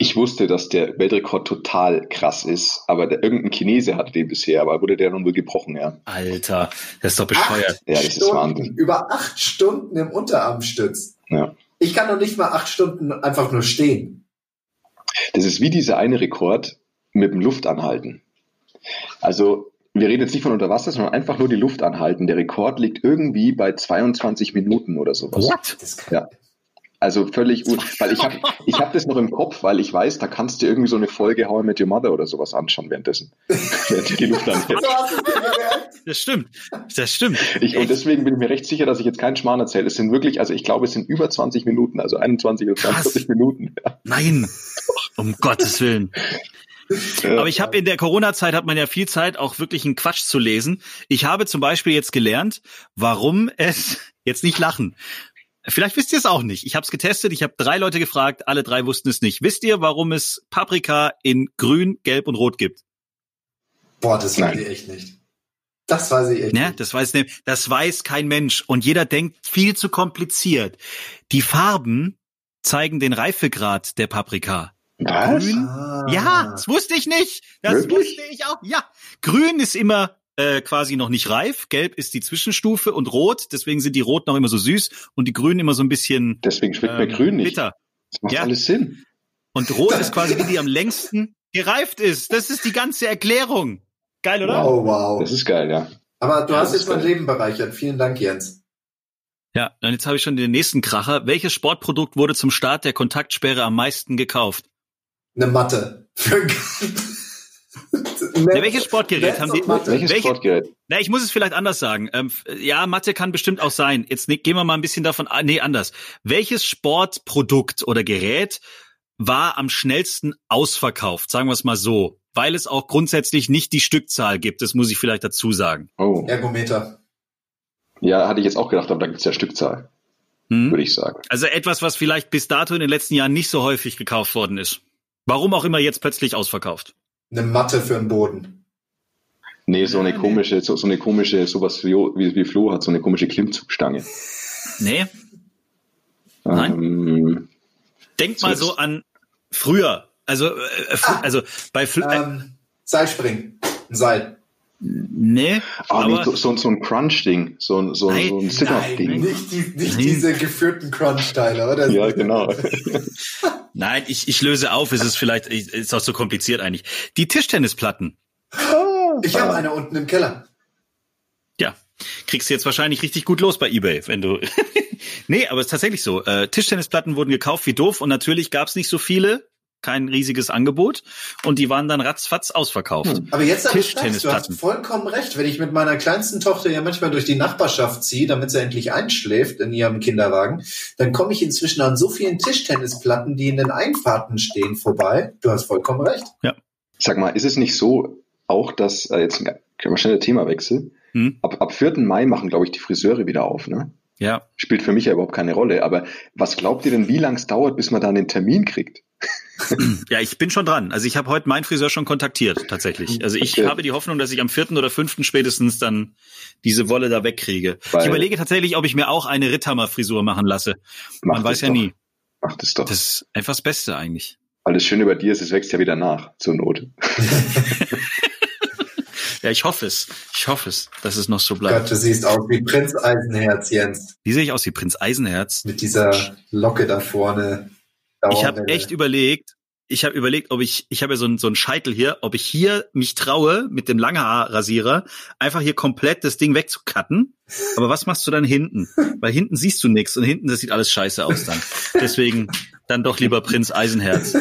Ich wusste, dass der Weltrekord total krass ist, aber der, irgendein Chinese hatte den bisher, aber wurde der nun wohl gebrochen, ja. Alter, das ist doch bescheuert. Acht ja, das Stunden, ist Wahnsinn. Über acht Stunden im Unterarmstütz. Ja. Ich kann doch nicht mal acht Stunden einfach nur stehen. Das ist wie dieser eine Rekord mit dem Luftanhalten. Also wir reden jetzt nicht von unter Wasser, sondern einfach nur die Luft anhalten. Der Rekord liegt irgendwie bei 22 Minuten oder sowas. What? Ja. Also völlig, un weil ich habe ich hab das noch im Kopf, weil ich weiß, da kannst du irgendwie so eine Folge How I Met Your Mother oder sowas anschauen währenddessen. Während die Luft. Das stimmt. Das stimmt. Ich, und deswegen bin ich mir recht sicher, dass ich jetzt keinen Schmarrn erzähle. Es sind wirklich, also ich glaube, es sind über 20 Minuten, also 21 oder 42 Minuten. Ja. Nein. Um Gottes Willen. Aber ich habe in der Corona-Zeit hat man ja viel Zeit, auch wirklich einen Quatsch zu lesen. Ich habe zum Beispiel jetzt gelernt, warum es jetzt nicht lachen. Vielleicht wisst ihr es auch nicht. Ich habe es getestet, ich habe drei Leute gefragt, alle drei wussten es nicht. Wisst ihr, warum es Paprika in Grün, Gelb und Rot gibt? Boah, das weiß ich echt nicht. Das weiß ich echt Ja, nicht. das weiß ne- das weiß kein Mensch und jeder denkt viel zu kompliziert. Die Farben zeigen den Reifegrad der Paprika. Was? Grün? Ah. Ja, das wusste ich nicht. Das Wirklich? wusste ich auch. Ja, grün ist immer äh, quasi noch nicht reif, gelb ist die Zwischenstufe und rot, deswegen sind die rot noch immer so süß und die grünen immer so ein bisschen Deswegen schmeckt mir ähm, grün nicht. bitter. Das macht Ja. alles Sinn. Und rot ist quasi die, die am längsten gereift ist. Das ist die ganze Erklärung. Geil, oder? Wow, wow. Das ist geil, ja. Aber du Ja, hast jetzt mein. Leben bereichert. Vielen Dank, Jens. Ja, und jetzt habe ich schon den nächsten Kracher. Welches Sportprodukt wurde zum Start der Kontaktsperre am meisten gekauft? Eine Matte. Für Ja, welches Sportgerät haben die- Matte. Welches Welche- Sportgerät? Na, ich muss es vielleicht anders sagen. Ähm, ja, Mathe kann bestimmt auch sein. Jetzt ne, gehen wir mal ein bisschen davon, nee, anders. Welches Sportprodukt oder Gerät war am schnellsten ausverkauft? Sagen wir es mal so. Weil es auch grundsätzlich nicht die Stückzahl gibt. Das muss ich vielleicht dazu sagen. Oh. Ergometer. Ja, hatte ich jetzt auch gedacht, aber da gibt's ja Stückzahl, Hm? würde ich sagen. Also etwas, was vielleicht bis dato in den letzten Jahren nicht so häufig gekauft worden ist. Warum auch immer jetzt plötzlich ausverkauft. Eine Matte für den Boden. Nee, so eine komische, so, so eine komische, sowas wie, wie, Flo hat, so eine komische Klimmzugstange. Nee, Nein? Ähm, denk So mal so an früher. Also, äh, fr- Ah. also bei Fl äh, Ähm, Seilspringen. Ein Seil. nee, ah, nee, aber so, so, so ein Crunch-Ding, so, ein- so, Nein, so ein Nein, Sit-Up-Ding. nicht, die, nicht diese geführten Crunch-Teile, oder? Ja, genau. Nein, ich, ich löse auf, es ist vielleicht, ist auch so kompliziert eigentlich. Die Tischtennisplatten. Ich habe eine unten im Keller. Ja, kriegst du jetzt wahrscheinlich richtig gut los bei eBay, wenn du. nee, aber es ist tatsächlich so. Äh, Tischtennisplatten wurden gekauft wie doof und natürlich gab's nicht so viele, kein riesiges Angebot und die waren dann ratzfatz ausverkauft. Hm. Aber jetzt, du sagst, du hast vollkommen recht. Wenn ich mit meiner kleinsten Tochter ja manchmal durch die Nachbarschaft ziehe, damit sie endlich einschläft in ihrem Kinderwagen, dann komme ich inzwischen an so vielen Tischtennisplatten, die in den Einfahrten stehen, vorbei. Du hast vollkommen recht. Sag mal, ist es nicht so, auch dass, äh, jetzt können wir schnell das Thema wechseln, Hm? ab, ab 4. Mai machen, glaube ich, die Friseure wieder auf, ne? Ja. Spielt für mich ja überhaupt keine Rolle, aber was glaubt ihr denn, wie lang es dauert, bis man dann den Termin kriegt? Ja, ich bin schon dran. Also ich habe heute meinen Friseur schon kontaktiert, tatsächlich. Also ich Okay. habe die Hoffnung, dass ich am vierten oder fünften spätestens dann diese Wolle da wegkriege. Weil- ich überlege tatsächlich, ob ich mir auch eine Ritthammer-Frisur machen lasse. Mach Man weiß ja doch. nie. Mach das doch. Das ist einfach das Beste eigentlich. Weil das Schöne bei dir ist, es wächst ja wieder nach, zur Not. Ja, ich hoffe es. Ich hoffe es, dass es noch so Gott, bleibt. du siehst aus wie Prinz Eisenherz, Jens. Wie sehe ich aus wie Prinz Eisenherz? Mit dieser Locke da vorne. Ich habe echt überlegt, ich habe überlegt, ob ich, ich habe ja so einen so einen Scheitel hier, ob ich hier mich traue, mit dem Langhaarrasierer einfach hier komplett das Ding wegzucutten. Aber was machst du dann hinten? Weil hinten siehst du nichts und hinten, das sieht alles scheiße aus dann. Deswegen dann doch lieber Prinz Eisenherz.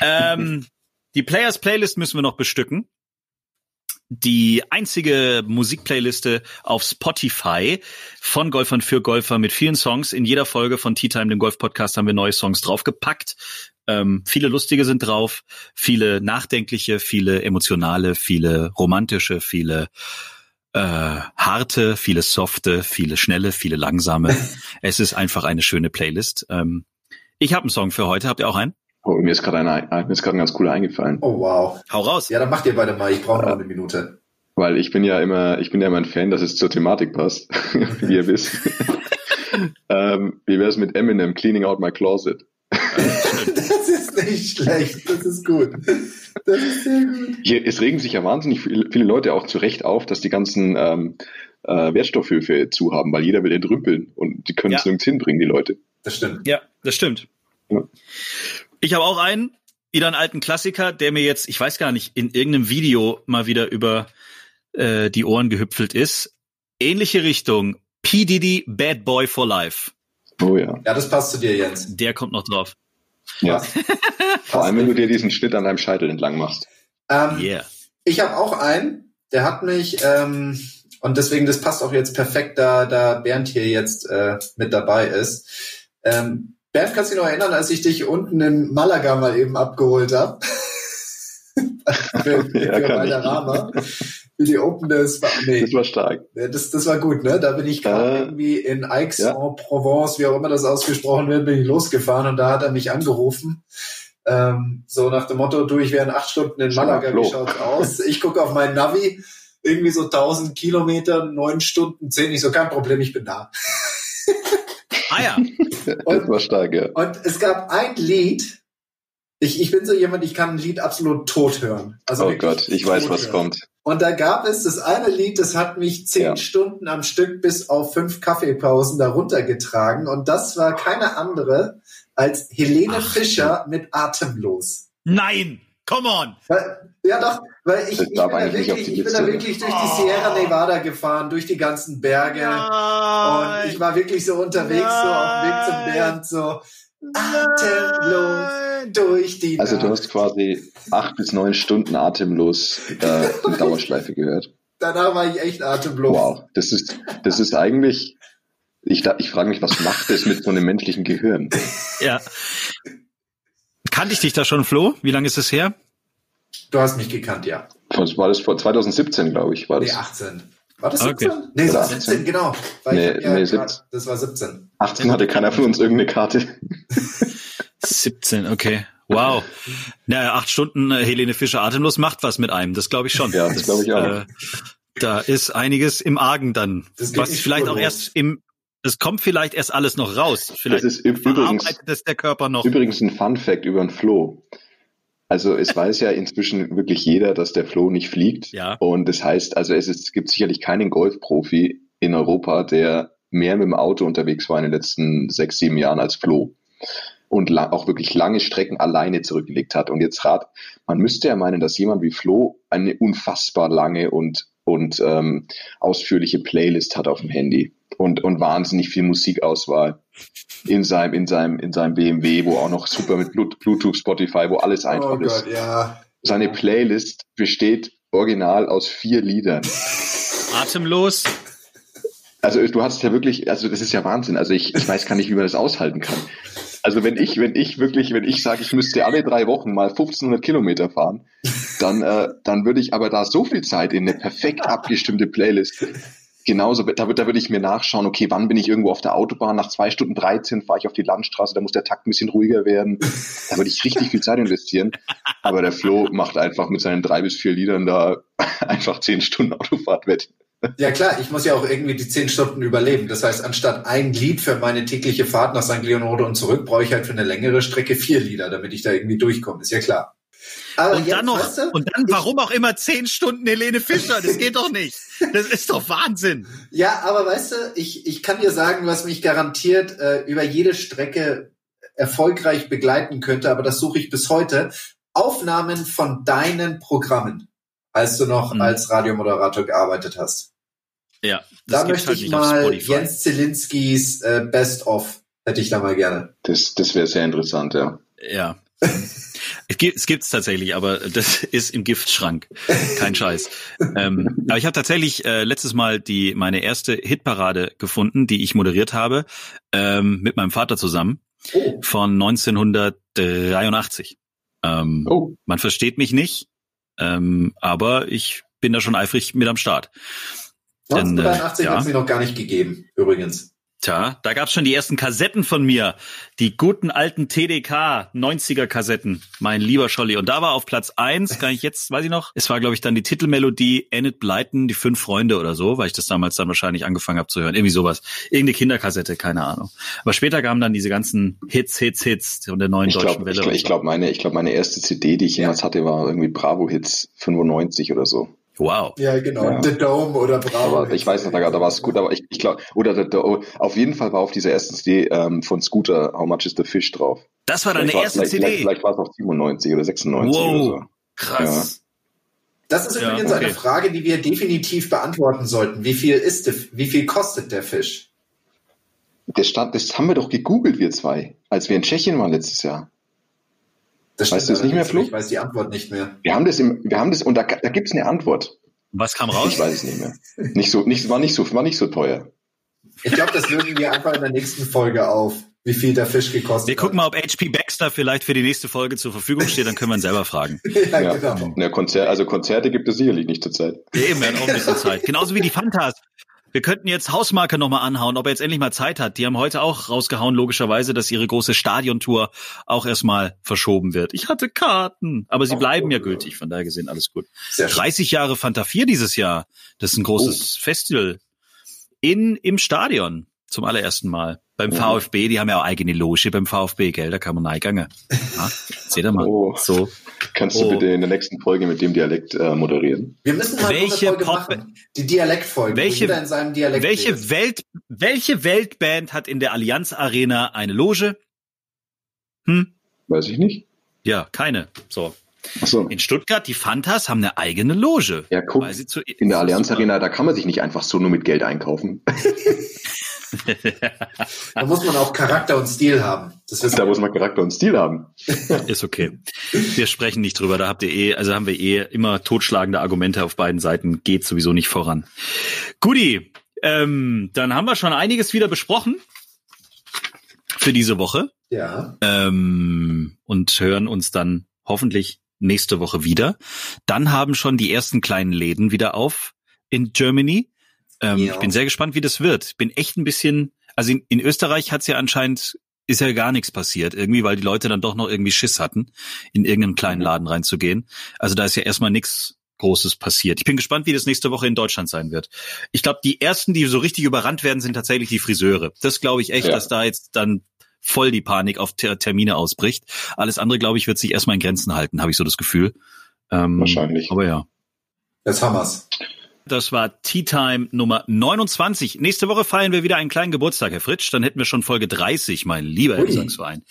Ähm, die Players Playlist müssen wir noch bestücken. Die einzige Musikplayliste auf Spotify von Golfern für Golfer mit vielen Songs. In jeder Folge von Tea Time, dem Golf-Podcast, haben wir neue Songs draufgepackt. Ähm, viele lustige sind drauf, viele nachdenkliche, viele emotionale, viele romantische, viele äh, harte, viele softe, viele schnelle, viele langsame. es ist einfach eine schöne Playlist. Ähm, ich habe einen Song für heute. Habt ihr auch einen? Oh, mir ist gerade einer, mir ist gerade ein ganz cooler eingefallen. Oh, wow. Hau raus. Ja, dann macht ihr beide mal. Ich brauche noch eine Minute. Weil ich bin ja immer, ich bin ja immer ein Fan, dass es zur Thematik passt, wie ihr wisst. ähm, wie wäre es mit Eminem, Cleaning Out My Closet? Das ist nicht schlecht. Das ist gut. Das ist sehr gut. Hier, es regen sich ja wahnsinnig viele, viele Leute auch zu Recht auf, dass die ganzen ähm, äh, Wertstoffhöfe zu haben, weil jeder will entrümpeln und die können es Ja. nirgends hinbringen, die Leute. Das stimmt. Ja, das stimmt. Ja. Ich habe auch einen, wieder einen alten Klassiker, der mir jetzt, ich weiß gar nicht, in irgendeinem Video mal wieder über äh, die Ohren gehüpfelt ist. Ähnliche Richtung. P. Diddy, Bad Boy for Life. Oh ja. Ja, das passt zu dir, Jens. Der kommt noch drauf. Ja. Vor allem, wenn du dir diesen Schnitt an deinem Scheitel entlang machst. Ähm, Yeah. Ich habe auch einen, der hat mich, ähm, und deswegen, das passt auch jetzt perfekt, da, da Bernd hier jetzt äh, mit dabei ist. Ähm, Bernd, kannst du dich noch erinnern, als ich dich unten in Malaga mal eben abgeholt habe? für für Ja, ich. Valderrama. Für die Open des, nee, Das war stark. Ja, Das, das war gut, ne? Da bin ich gerade Äh, irgendwie in ja. Aix-en-Provence, wie auch immer das ausgesprochen wird, bin ich losgefahren und da hat er mich angerufen. Ähm, so nach dem Motto, du, ich wäre in acht Stunden in Malaga, wie schaut's aus? Ich gucke auf mein Navi, irgendwie so 1000 Kilometer, neun Stunden, zehn, ich so, kein Problem, ich bin da. Ah ja. Das war stark, ja. Und es gab ein Lied, ich, ich bin so jemand, ich kann ein Lied absolut tot hören. Also Oh Gott, ich weiß, was hören. kommt. Und da gab es das eine Lied, das hat mich zehn Ja. Stunden am Stück bis auf fünf Kaffeepausen darunter getragen. Und das war keine andere als Helene Ach, Fischer mit Atemlos. Nein! Come on! Ja doch, weil ich, ich, bin, da wirklich, die ich bin da wirklich durch die. Sierra Nevada gefahren, durch die ganzen Berge. Und ich war wirklich so unterwegs, so auf dem Weg zum Bernd, so atemlos durch die Also du Nacht. hast quasi acht bis neun Stunden atemlos äh, in Dauerschleife gehört. Danach war ich echt atemlos. Wow, das ist, das ist eigentlich, ich, ich frage mich, was macht das mit so einem menschlichen Gehirn? Ja. Kannte ich dich da schon, Flo? Wie lange ist es her? Du hast mich gekannt, ja. Was war das vor 2017, glaube ich, war Nee, das. 18. War das Okay. 17? Nee, das war Oder 17, genau. Weil Nee, ja nee, grad- 17. das war 17. 18 hatte keiner von uns irgendeine Karte. 17, okay. Wow. Naja, acht Stunden äh, Helene Fischer atemlos macht was mit einem, das glaube ich schon. Ja, das glaube ich auch. Äh, da ist einiges im Argen dann. Das Was vielleicht auch erst im, das kommt vielleicht erst alles noch raus. Vielleicht Das ist üb- übrigens, verarbeitet es der Körper noch. übrigens ein Fun Fact über den Flo. Also es weiß ja inzwischen wirklich jeder, dass der Flo nicht fliegt. Ja. Und das heißt, also es, ist, es gibt sicherlich keinen Golfprofi in Europa, der mehr mit dem Auto unterwegs war in den letzten sechs, sieben Jahren als Flo. Und auch wirklich lange Strecken alleine zurückgelegt hat. Und jetzt rat, man müsste ja meinen, dass jemand wie Flo eine unfassbar lange und, und ähm, ausführliche Playlist hat auf dem Handy. Und, und wahnsinnig viel Musikauswahl in seinem, in seinem, in seinem BMW, wo auch noch super mit Bluetooth, Spotify, wo alles einfach Oh ist. Gott, ja. Seine Playlist besteht original aus vier Liedern. Atemlos. Also du hast ja wirklich, also das ist ja Wahnsinn. Also ich, ich weiß gar nicht, wie man das aushalten kann. Also wenn ich, wenn ich wirklich, wenn ich sage, ich müsste alle drei Wochen mal 1500 Kilometer fahren, dann, äh, dann würde ich aber da so viel Zeit in eine perfekt abgestimmte Playlist. Genauso, da, da würde ich mir nachschauen, okay, wann bin ich irgendwo auf der Autobahn? Nach zwei Stunden 13 fahre ich auf die Landstraße, da muss der Takt ein bisschen ruhiger werden. Da würde ich richtig viel Zeit investieren. Aber der Flo macht einfach mit seinen drei bis vier Liedern da einfach zehn Stunden Autofahrt wett. Ja klar, ich muss ja auch irgendwie die 10 Stunden überleben. Das heißt, anstatt ein Lied für meine tägliche Fahrt nach St. Leonardo und zurück, brauche ich halt für eine längere Strecke vier Lieder, damit ich da irgendwie durchkomme. Ist ja klar. Aber Und jetzt, dann noch, weißt du, und dann, warum auch immer zehn Stunden Helene Fischer? Das geht doch nicht. Das ist doch Wahnsinn. Ja, aber weißt du, ich, ich kann dir sagen, was mich garantiert äh, über jede Strecke erfolgreich begleiten könnte, aber das suche ich bis heute. Aufnahmen von deinen Programmen, als du noch Mhm. als Radiomoderator gearbeitet hast. Ja, Da möchte halt ich mal Spotify. Jens Zelinskis äh, Best of, hätte ich da mal gerne. Das, das wäre sehr interessant, ja. Ja. Es gibt es gibt's tatsächlich, aber das ist im Giftschrank. Kein Scheiß. ähm, aber ich habe tatsächlich äh, letztes Mal die meine erste Hitparade gefunden, die ich moderiert habe, ähm, mit meinem Vater zusammen Oh, von 1983. Ähm, Oh, Man versteht mich nicht, ähm, aber ich bin da schon eifrig mit am Start. Denn, äh, 1983 ja. hat es mir noch gar nicht gegeben, übrigens. Tja, da gab's schon die ersten Kassetten von mir. Die guten alten TDK 90er Kassetten, mein lieber Scholli. Und da war auf Platz eins, kann ich jetzt, weiß ich noch, es war, glaube ich, dann die Titelmelodie Enid Blyton, die fünf Freunde oder so, weil ich das damals dann wahrscheinlich angefangen habe zu hören. Irgendwie sowas. Irgendeine Kinderkassette, keine Ahnung. Aber später kamen dann diese ganzen Hits, Hits, Hits von der neuen ich deutschen glaube, Welle. ich, glaub, ich so. glaub, meine, ich glaub, meine erste CD, die ich jemals hatte, war irgendwie Bravo Hits 95 oder so. Wow. Ja, genau. Ja. The Dome oder Bravo. Ich weiß noch, da, da war es gut, aber ich, ich glaube, oder der, der, oh, auf jeden Fall war auf dieser ersten CD ähm, von Scooter How Much is the Fish drauf. Das war deine Vielleicht war- erste vielleicht, CD. Vielleicht, vielleicht war es auch 97 oder 96 oder so. wow. Krass. Das ist Ja, übrigens okay. eine Frage, die wir definitiv beantworten sollten. Wie viel ist der, wie viel kostet der Fisch? Das, stand, das haben wir doch gegoogelt, wir zwei, als wir in Tschechien waren letztes Jahr. Das Weißt du es nicht mehr, Flo? Ich weiß die Antwort nicht mehr. Wir haben das im, wir haben das, und da, da gibt es eine Antwort. Was kam Ich raus? weiß es nicht mehr. Nicht so, nicht, war nicht so, war nicht so teuer. Ich glaube, das lösen wir einfach in der nächsten Folge auf, wie viel der Fisch gekostet Wir gucken mal, ob HP Baxter vielleicht für die nächste Folge zur Verfügung steht, dann können wir ihn selber fragen. hat. ja, Ja. genau. Ja, Konzer also Konzerte gibt es sicherlich nicht zurzeit. Ja, eben, wir haben auch ein bisschen Zeit. Genauso wie die Fantas. Wir könnten jetzt Hausmarke nochmal anhauen, ob er jetzt endlich mal Zeit hat. Die haben heute auch rausgehauen, logischerweise, dass ihre große Stadiontour auch erstmal verschoben wird. Ich hatte Karten, aber sie Ach, bleiben ja cool. gültig, von daher gesehen alles gut. Sehr schön. 30 Jahre Fanta 4 dieses Jahr. Das ist ein großes Festival. In, im Stadion. Zum allerersten Mal. Beim Mhm. VfB, die haben ja auch eigene Loge beim VfB, gell? Da kann man reingegangen. Ja, seht ihr mal. Oh. So. Kannst du Oh. bitte in der nächsten Folge mit dem Dialekt äh, moderieren? Wir müssen mal Welche so eine Folge Pop- machen. Die Dialektfolge. Welche- in seinem Dialekt Welche redet. Welt, welche Weltband hat in der Allianz Arena eine Loge? Hm? Weiß ich nicht. Ja, keine. So. Achso. In Stuttgart, die Fantas haben eine eigene Loge. Ja, guck, Weil sie zu, in der Allianz Arena, da kann man sich nicht einfach so nur mit Geld einkaufen. Da muss man auch Charakter und Stil haben. Das wissen Da muss man Charakter und Stil haben. Ist okay. Wir sprechen nicht drüber. Da habt ihr eh, also haben wir eh immer totschlagende Argumente auf beiden Seiten. Geht sowieso nicht voran. Guti, ähm, dann haben wir schon einiges wieder besprochen für diese Woche Ja. ähm, und hören uns dann hoffentlich nächste Woche wieder. Dann haben schon die ersten kleinen Läden wieder auf in Germany. Ähm, Ja. Ich bin sehr gespannt, wie das wird. Bin echt ein bisschen, also in, in Österreich hat's ja anscheinend, ist ja gar nichts passiert, irgendwie, weil die Leute dann doch noch irgendwie Schiss hatten, in irgendeinen kleinen Laden reinzugehen. Also da ist ja erstmal nichts Großes passiert. Ich bin gespannt, wie das nächste Woche in Deutschland sein wird. Ich glaube, die ersten, die so richtig überrannt werden, sind tatsächlich die Friseure. Das glaube ich echt, Ja. dass da jetzt dann voll die Panik auf Ter Termine ausbricht. Alles andere, glaube ich, wird sich erstmal in Grenzen halten, habe ich so das Gefühl. Ähm, Wahrscheinlich. Aber ja. Das Hammers. Das war Tea Time Nummer 29. Nächste Woche feiern wir wieder einen kleinen Geburtstag, Herr Fritsch. Dann hätten wir schon Folge 30, mein lieber Herr Ui. Gesangsverein.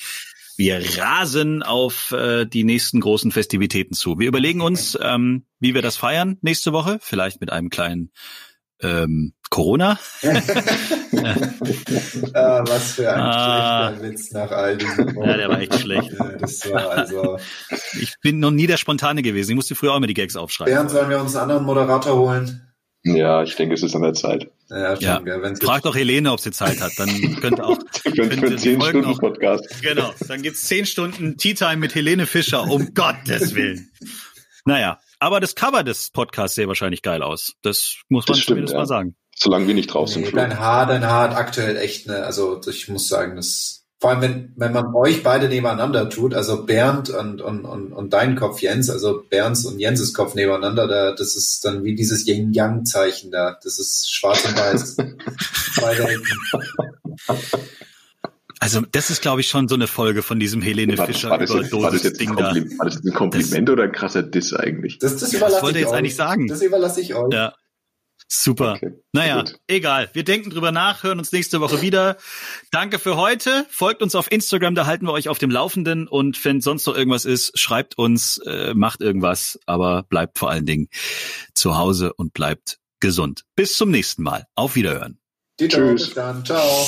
Wir rasen auf äh, die nächsten großen Festivitäten zu. Wir überlegen uns, ähm, wie wir das feiern nächste Woche. Vielleicht mit einem kleinen ähm, Corona. Ah, was für ein Ah. schlechter Witz nach all diesen Ja, der war echt schlecht. Das war also. Ich bin noch nie der Spontane gewesen. Ich musste früher auch immer die Gags aufschreiben. Bernd, sollen wir uns einen anderen Moderator holen? Ja, ich denke, es ist an der Zeit. Ja, schon, Ja. wenn's Frag doch Helene, ob sie Zeit hat. Dann könnte auch. Für, für könnte Folgen 10 Stunden auch- Podcast. Genau, dann gibt's zehn Stunden Tea Time mit Helene Fischer, um Gottes Willen. Naja, aber das Cover des Podcasts sähe wahrscheinlich geil aus. Das muss man Das stimmt, zumindest ja. mal sagen. Solange wir nicht drauf sind. Nee, dein Haar, dein Haar hat aktuell echt eine, also ich muss sagen, das vor allem wenn, wenn man euch beide nebeneinander tut, also Bernd und, und, und, und dein Kopf Jens, also Bernds und Jenses Kopf nebeneinander, da, das ist dann wie dieses Yin-Yang-Zeichen da. Das ist schwarz und weiß. Zwei Welten. Also das ist, glaube ich, schon so eine Folge von diesem Helene War, Fischer war, das jetzt, war, das jetzt ein Überdosis-Ding da. War das jetzt ein Kompliment oder ein krasser Diss eigentlich? Das, das überlasse wollte ich ich jetzt euch. eigentlich sagen. Das überlasse ich euch. Ja. Super. Okay, Naja, gut. egal. Wir denken drüber nach, hören uns nächste Woche wieder. Danke für heute. Folgt uns auf Instagram, da halten wir euch auf dem Laufenden. Und wenn sonst noch irgendwas ist, schreibt uns, äh, macht irgendwas, aber bleibt vor allen Dingen zu Hause und bleibt gesund. Bis zum nächsten Mal. Auf Wiederhören. Dieter, Tschüss. bis dann. Ciao.